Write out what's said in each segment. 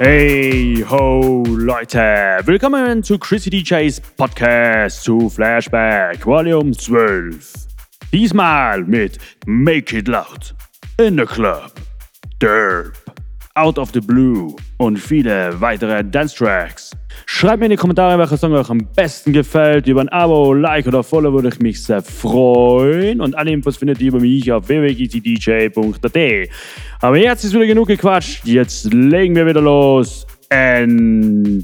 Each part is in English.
Hey ho Leute, willkommen zu Chrissy DJs Podcast zu Flashback Volume 12. Diesmal mit Make It Loud, In the Club, Derp, Out of the Blue und viele weitere Dance Tracks. Schreibt mir in die Kommentare, welcher Song euch am besten gefällt. Über ein Abo, Like oder Follow würde ich mich sehr freuen. Und alle Infos findet ihr über mich auf www.dj.at. Aber jetzt ist wieder genug gequatscht. Jetzt legen wir wieder los. Enjoy!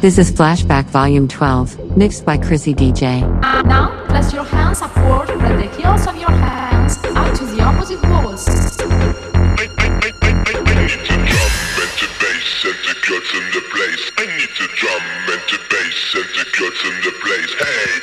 This is Flashback Volume 12, mixed by Chrisi DJ. Now, place your hands upward and the heels of your hands out to the opposite walls. Guts in the place. I need to drum and to bass and to guts in the place. Hey!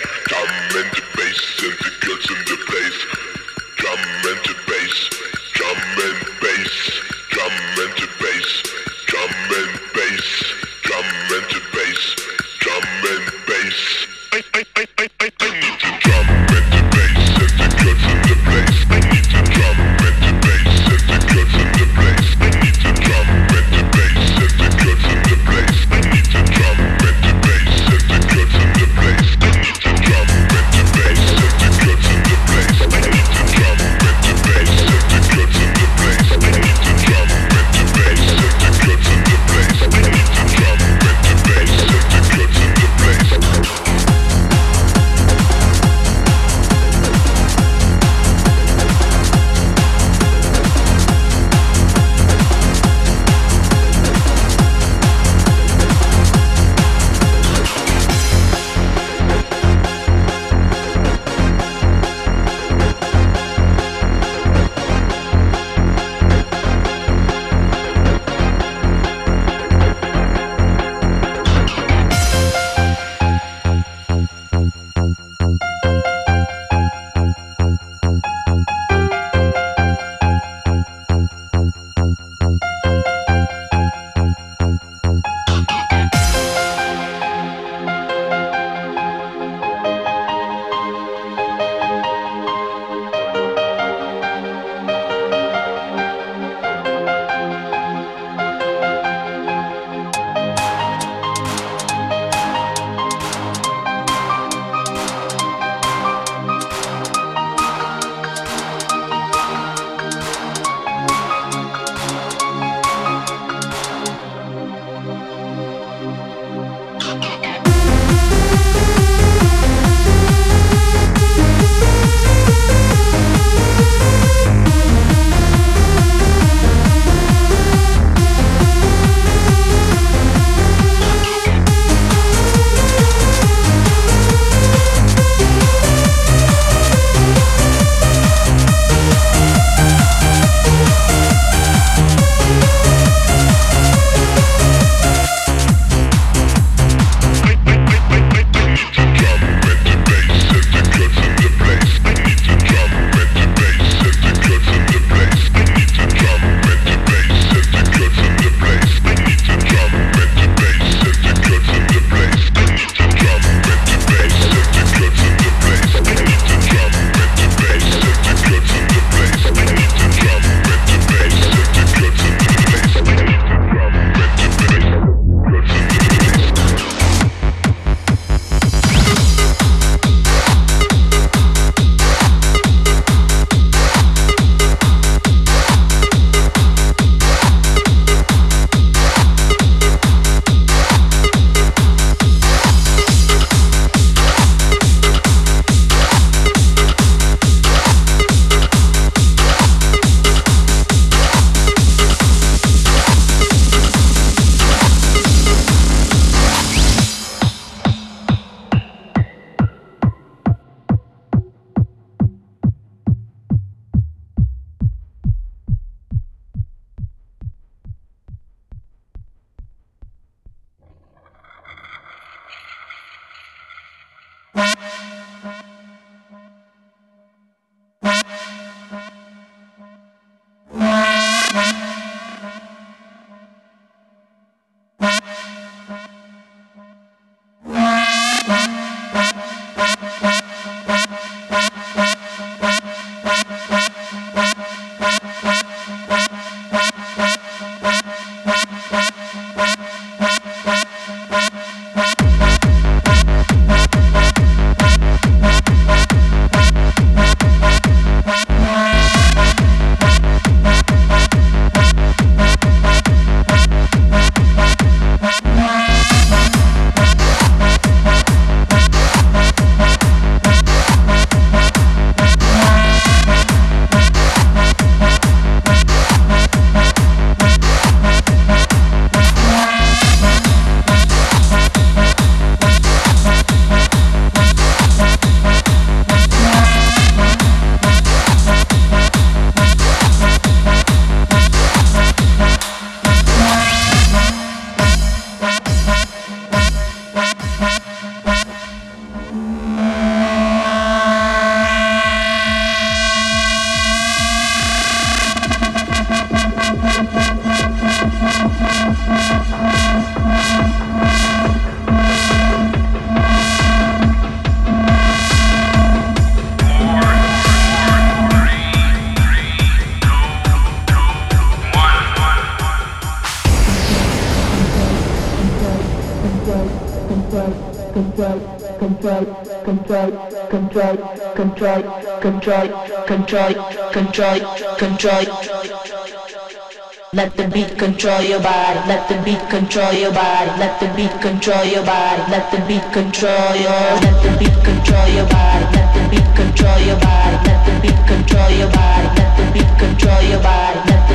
Control, control, control, control, control, control. Let the beat control your body. Let the beat control your body. Let the beat control your body. Let the beat control your. Let the beat control your body. Let the beat control your body. Let the beat control your body. Let the beat control your body.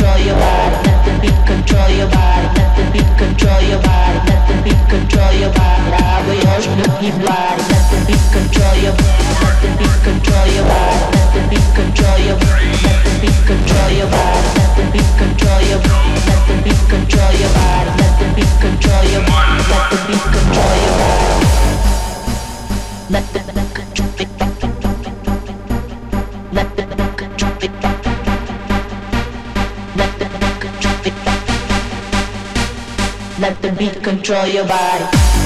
your body. Let the beat control your body. Let the beat control your body. Let the beat control your body. Body. Let the beat control your body. Let the beat control your body. Let the beat control your body. Let the beat control your body. Let the beat control your body. Let the beat control your body. Let the beat control your body. Let the beat control your body. Let the beat control your body.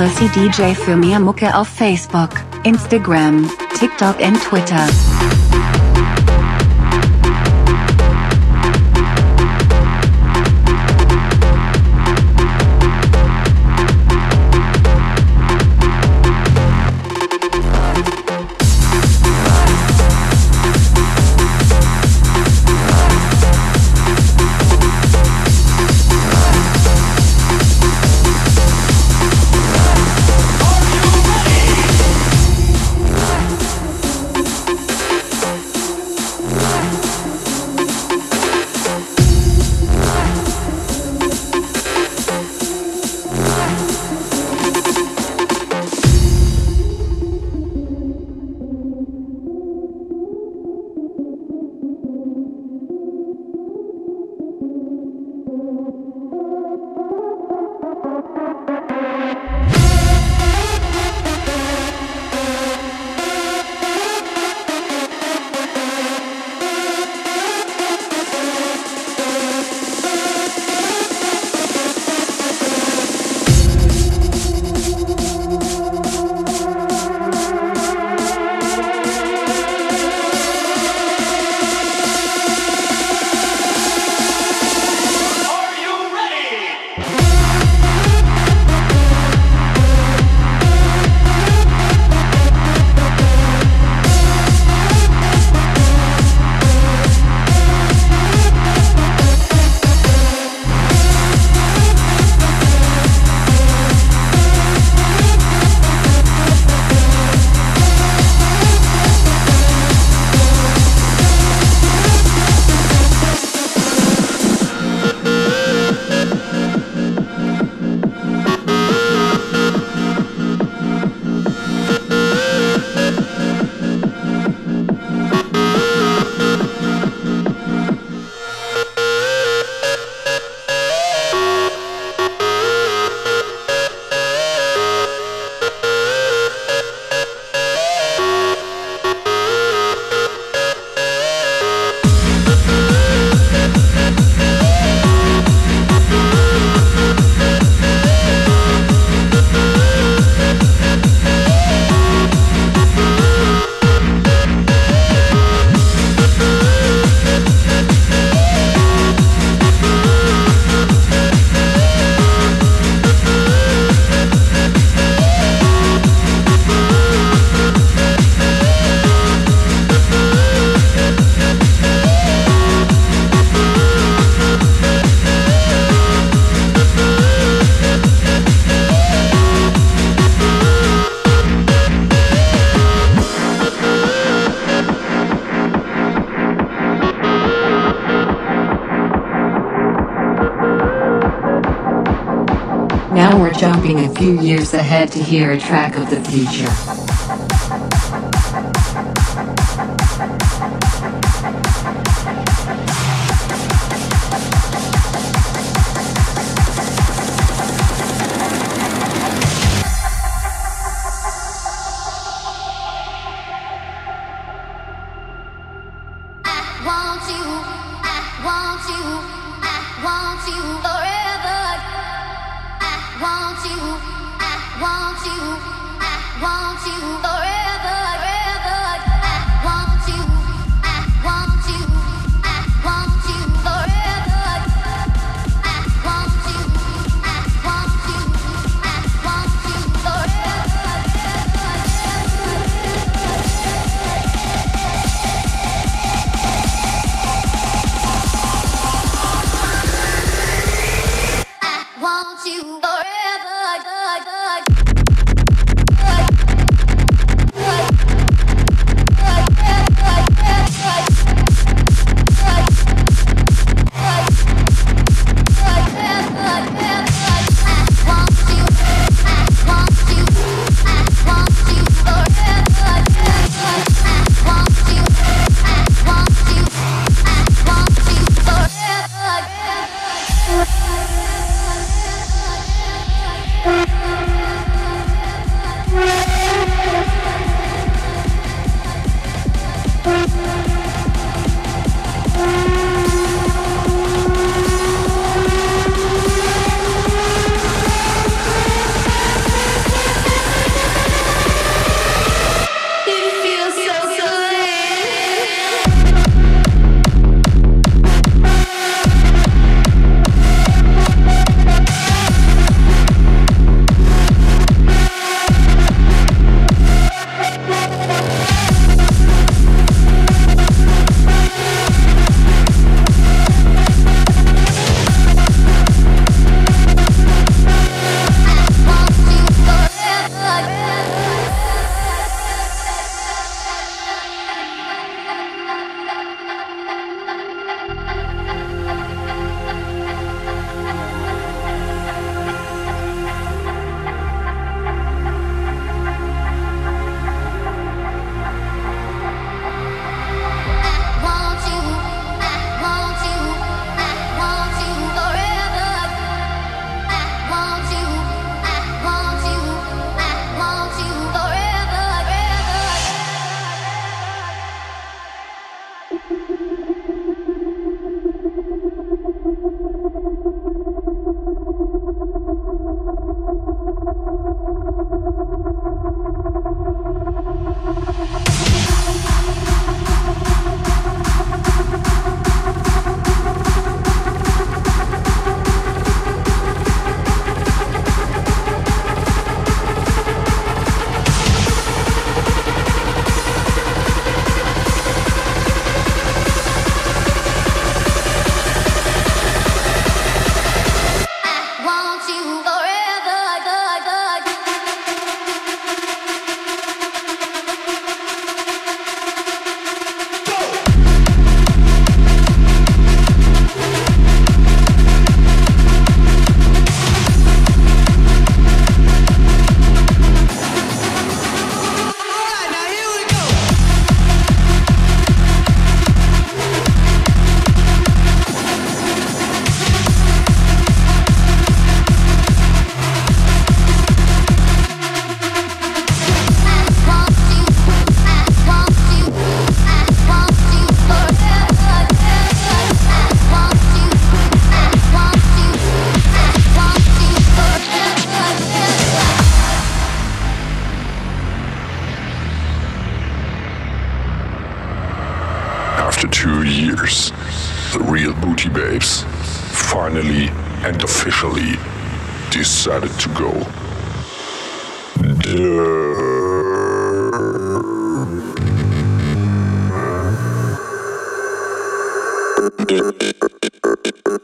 Chrissy DJ für mehr Mucke auf Facebook, Instagram, TikTok und Twitter. few years ahead to hear a track of the future.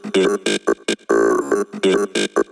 Thank you.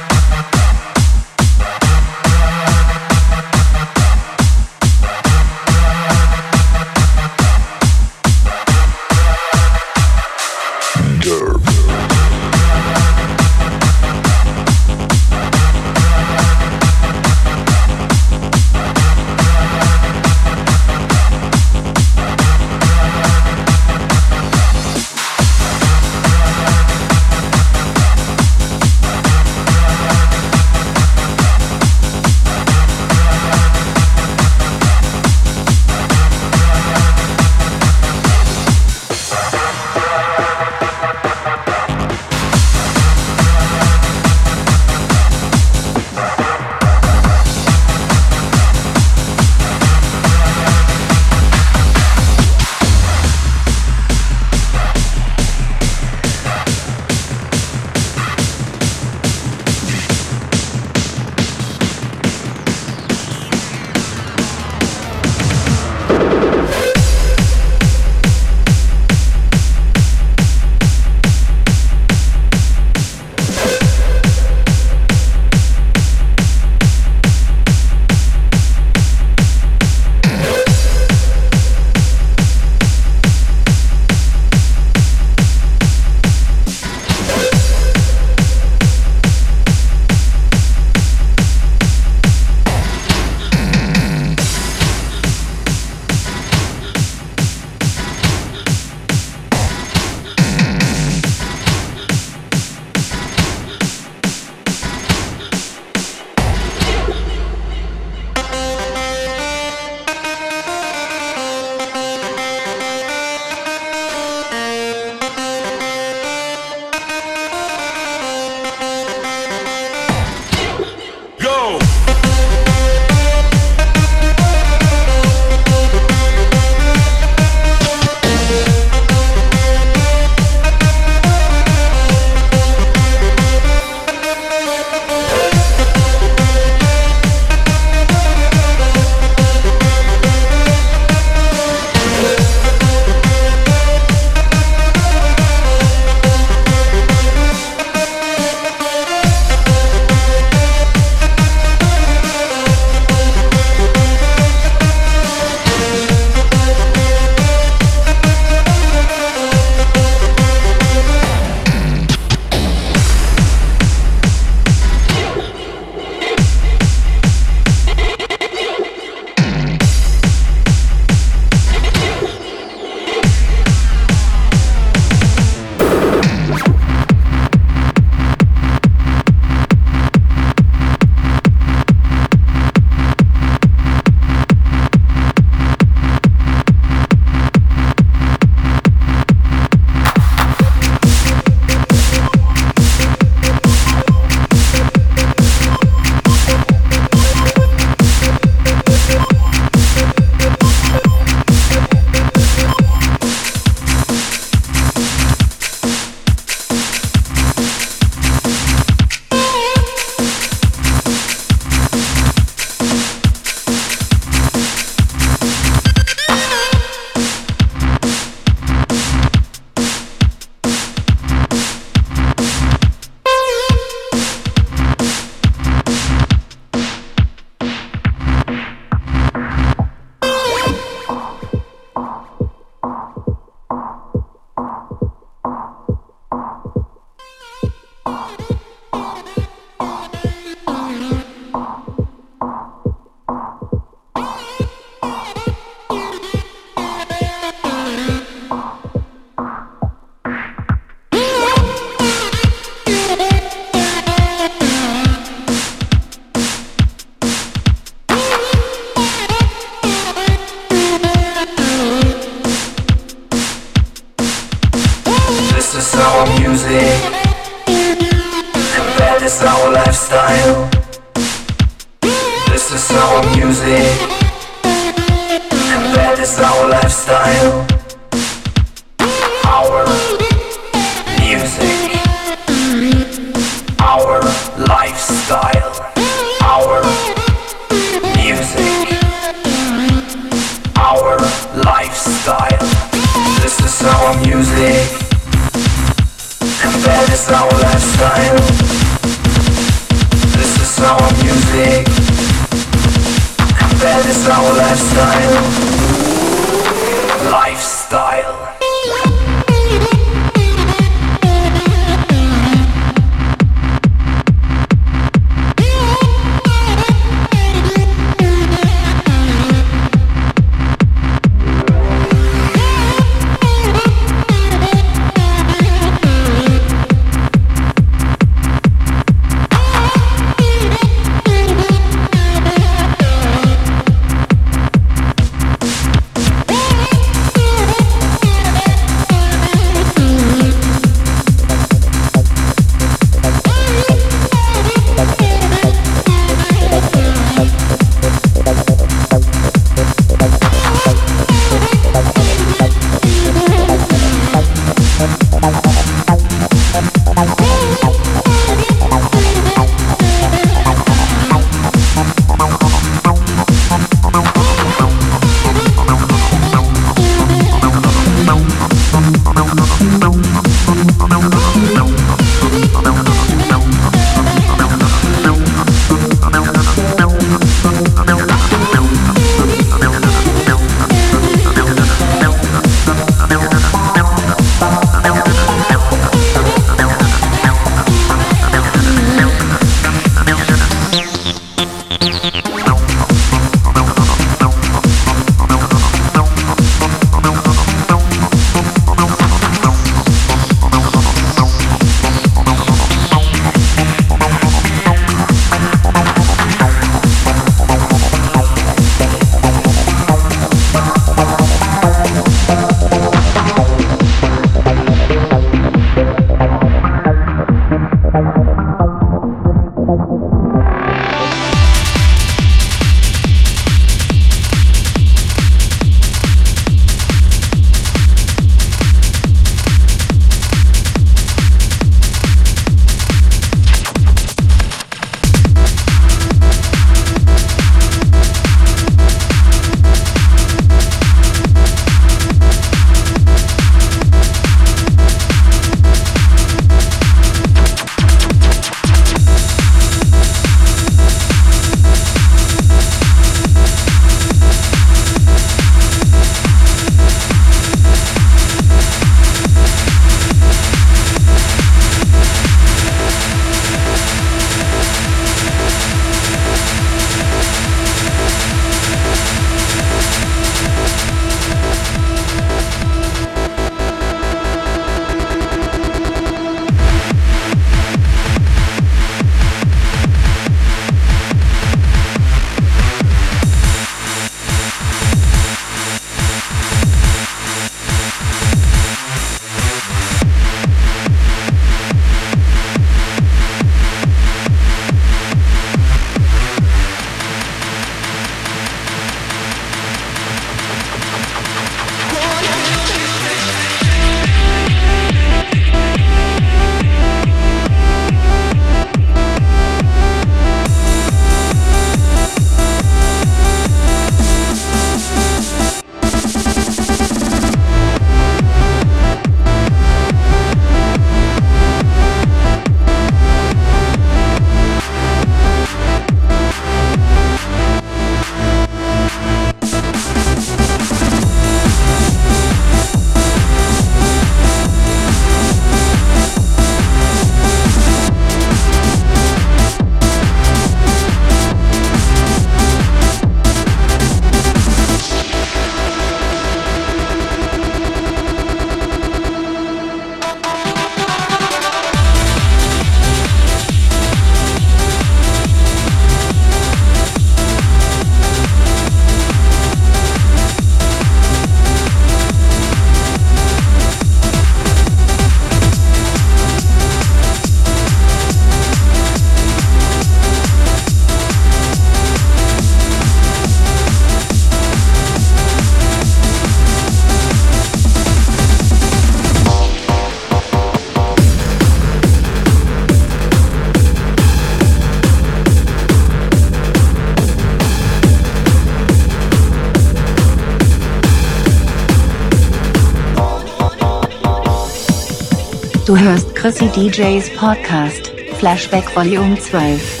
Du hörst Chrissy DJs Podcast, Flashback Volume 12.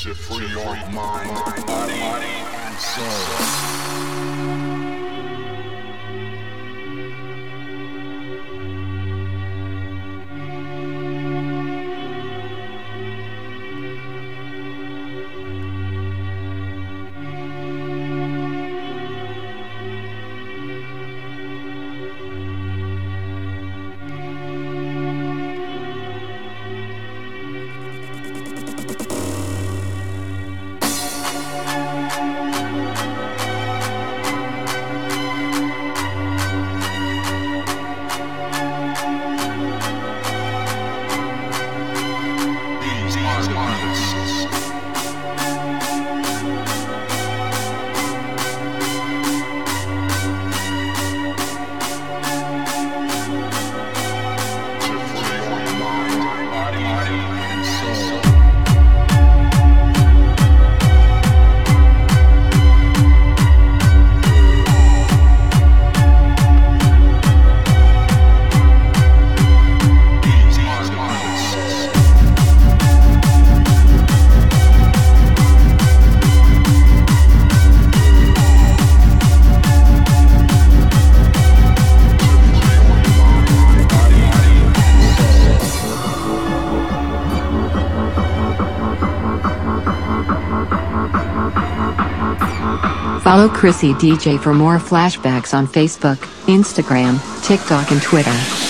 To free your mind, body, and soul. Follow Chrisi DJ for more flashbacks on Facebook, Instagram, TikTok, and Twitter.